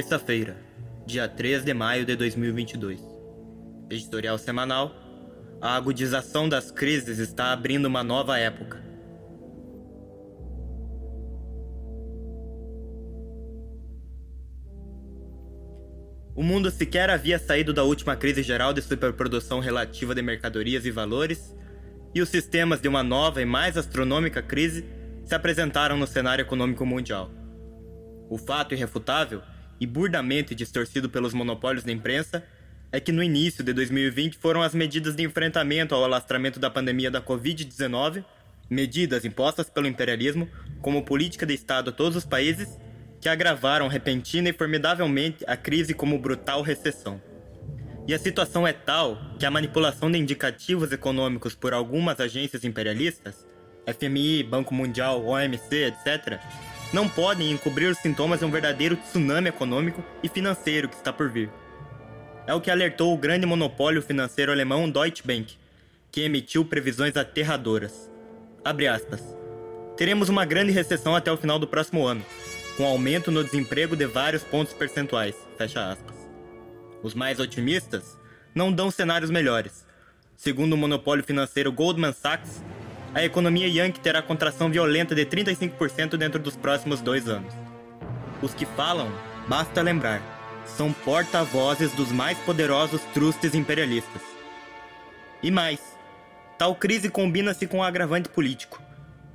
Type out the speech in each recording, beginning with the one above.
Terça-feira, dia 3 de maio de 2022. Editorial semanal. A agudização das crises está abrindo uma nova época. O mundo sequer havia saído da última crise geral de superprodução relativa de mercadorias e valores, e os sistemas de uma nova e mais astronômica crise se apresentaram no cenário econômico mundial. O fato irrefutável e burdamente distorcido pelos monopólios da imprensa é que no início de 2020 foram as medidas de enfrentamento ao alastramento da pandemia da Covid-19, medidas impostas pelo imperialismo como política de Estado a todos os países, que agravaram repentina e formidavelmente a crise como brutal recessão. E a situação é tal que a manipulação de indicativos econômicos por algumas agências imperialistas, FMI, Banco Mundial, OMC, etc., não podem encobrir os sintomas de um verdadeiro tsunami econômico e financeiro que está por vir. É o que alertou o grande monopólio financeiro alemão Deutsche Bank, que emitiu previsões aterradoras. Aspas. Teremos uma grande recessão até o final do próximo ano, com aumento no desemprego de vários pontos percentuais. Os mais otimistas não dão cenários melhores. Segundo o monopólio financeiro Goldman Sachs, a economia Yankee terá contração violenta de 35% dentro dos próximos dois anos. Os que falam, basta lembrar, são porta-vozes dos mais poderosos trustes imperialistas. E mais, tal crise combina-se com o um agravante político,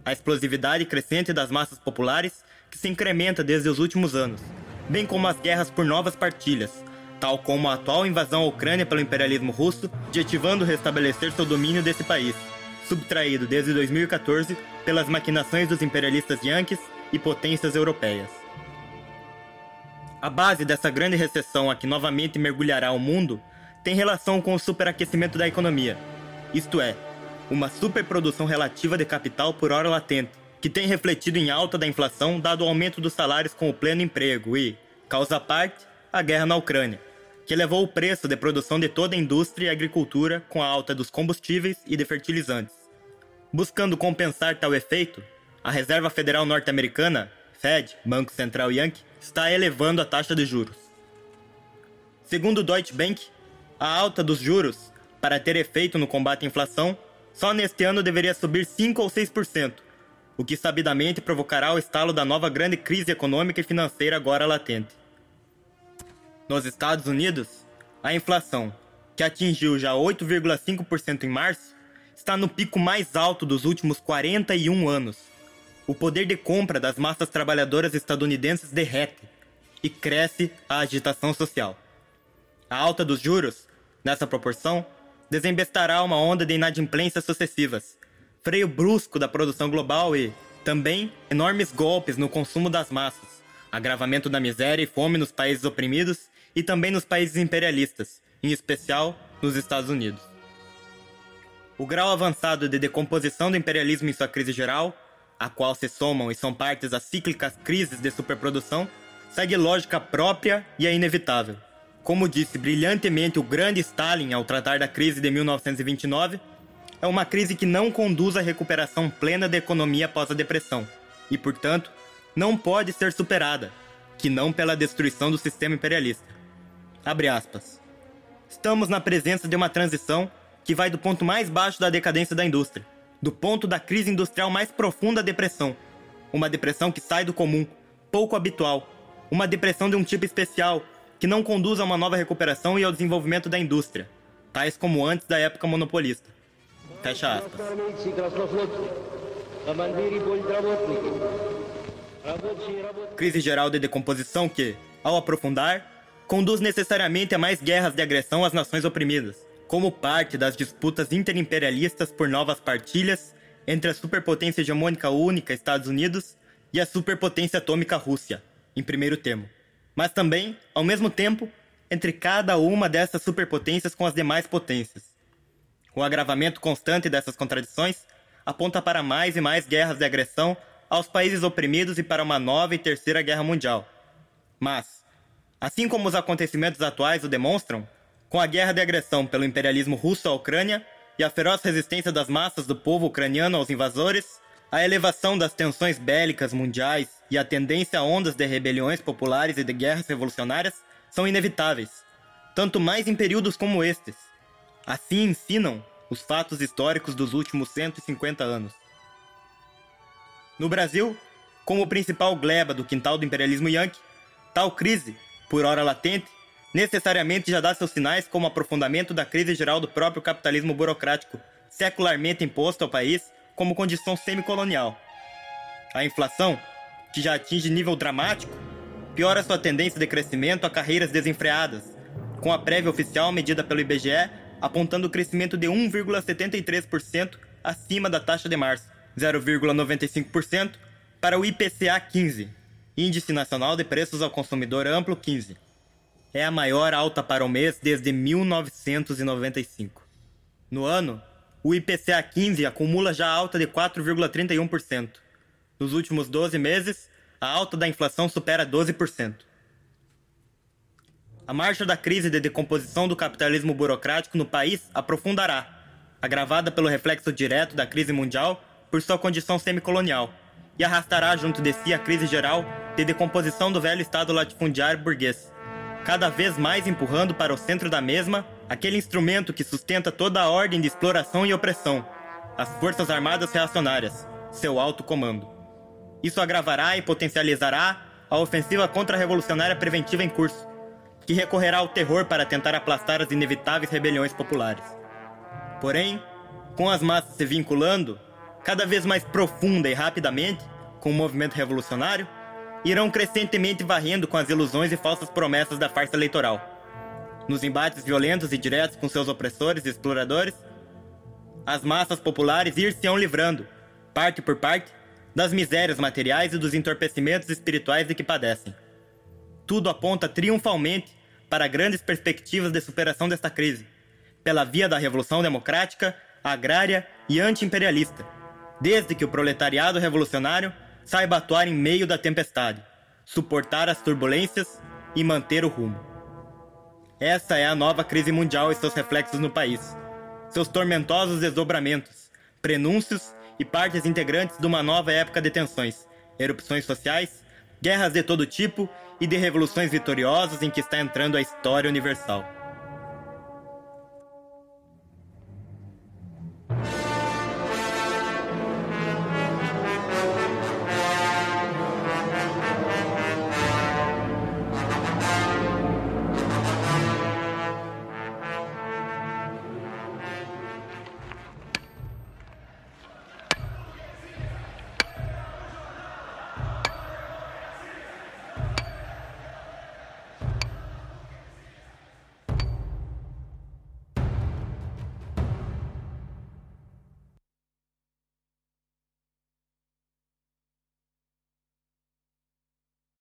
a explosividade crescente das massas populares que se incrementa desde os últimos anos, bem como as guerras por novas partilhas, tal como a atual invasão à Ucrânia pelo imperialismo russo, objetivando restabelecer seu domínio desse país subtraído desde 2014 pelas maquinações dos imperialistas yankees e potências europeias. A base dessa grande recessão a que novamente mergulhará o mundo tem relação com o superaquecimento da economia, isto é, uma superprodução relativa de capital por hora latente, que tem refletido em alta da inflação dado o aumento dos salários com o pleno emprego e, causa parte, a guerra na Ucrânia, que elevou o preço de produção de toda a indústria e agricultura com a alta dos combustíveis e de fertilizantes. Buscando compensar tal efeito, a Reserva Federal Norte-Americana, Fed, Banco Central Yankee, está elevando a taxa de juros. Segundo o Deutsche Bank, a alta dos juros, para ter efeito no combate à inflação, só neste ano deveria subir 5 ou 6%, o que sabidamente provocará o estalo da nova grande crise econômica e financeira agora latente. Nos Estados Unidos, a inflação, que atingiu já 8,5% em março, está no pico mais alto dos últimos 41 anos. O poder de compra das massas trabalhadoras estadunidenses derrete e cresce a agitação social. A alta dos juros, nessa proporção, desembestará uma onda de inadimplências sucessivas, freio brusco da produção global e, também, enormes golpes no consumo das massas, agravamento da miséria e fome nos países oprimidos e também nos países imperialistas, em especial nos Estados Unidos. O grau avançado de decomposição do imperialismo em sua crise geral, a qual se somam e são partes as cíclicas crises de superprodução, segue lógica própria e é inevitável. Como disse brilhantemente o grande Stalin ao tratar da crise de 1929, é uma crise que não conduz à recuperação plena da economia após a depressão e, portanto, não pode ser superada, que não pela destruição do sistema imperialista. Abre aspas. Estamos na presença de uma transição que vai do ponto mais baixo da decadência da indústria, do ponto da crise industrial mais profunda à depressão. Uma depressão que sai do comum, pouco habitual. Uma depressão de um tipo especial, que não conduz a uma nova recuperação e ao desenvolvimento da indústria, tais como antes da época monopolista. Fecha aspas. Crise geral de decomposição que, ao aprofundar, conduz necessariamente a mais guerras de agressão às nações oprimidas, como parte das disputas interimperialistas por novas partilhas entre a superpotência hegemônica única Estados Unidos e a superpotência atômica Rússia, em primeiro termo. Mas também, ao mesmo tempo, entre cada uma dessas superpotências com as demais potências. O agravamento constante dessas contradições aponta para mais e mais guerras de agressão aos países oprimidos e para uma nova e terceira guerra mundial. Mas, assim como os acontecimentos atuais o demonstram, com a guerra de agressão pelo imperialismo russo à Ucrânia e a feroz resistência das massas do povo ucraniano aos invasores, a elevação das tensões bélicas mundiais e a tendência a ondas de rebeliões populares e de guerras revolucionárias são inevitáveis, tanto mais em períodos como estes. Assim ensinam os fatos históricos dos últimos 150 anos. No Brasil, como principal gleba do quintal do imperialismo yankee, tal crise, por hora latente, necessariamente já dá seus sinais como aprofundamento da crise geral do próprio capitalismo burocrático, secularmente imposto ao país como condição semicolonial. A inflação, que já atinge nível dramático, piora sua tendência de crescimento a carreiras desenfreadas, com a prévia oficial medida pelo IBGE apontando o crescimento de 1,73% acima da taxa de março, 0,95% para o IPCA 15, Índice Nacional de Preços ao Consumidor Amplo 15. É a maior alta para o mês desde 1995. No ano, o IPCA 15 acumula já alta de 4,31%. Nos últimos 12 meses, a alta da inflação supera 12%. A marcha da crise de decomposição do capitalismo burocrático no país aprofundará, agravada pelo reflexo direto da crise mundial por sua condição semicolonial, e arrastará junto de si a crise geral de decomposição do velho Estado latifundiário burguês, cada vez mais empurrando para o centro da mesma aquele instrumento que sustenta toda a ordem de exploração e opressão, as Forças Armadas Reacionárias, seu alto comando. Isso agravará e potencializará a ofensiva contra-revolucionária preventiva em curso, que recorrerá ao terror para tentar aplastar as inevitáveis rebeliões populares. Porém, com as massas se vinculando, cada vez mais profunda e rapidamente, com o movimento revolucionário, irão crescentemente varrendo com as ilusões e falsas promessas da farsa eleitoral. Nos embates violentos e diretos com seus opressores e exploradores, as massas populares ir-se-ão livrando, parte por parte, das misérias materiais e dos entorpecimentos espirituais de que padecem. Tudo aponta triunfalmente para grandes perspectivas de superação desta crise, pela via da revolução democrática, agrária e anti-imperialista, desde que o proletariado revolucionário saiba atuar em meio da tempestade, suportar as turbulências e manter o rumo. Essa é a nova crise mundial e seus reflexos no país, seus tormentosos desdobramentos, prenúncios e partes integrantes de uma nova época de tensões, erupções sociais, guerras de todo tipo e de revoluções vitoriosas em que está entrando a história universal.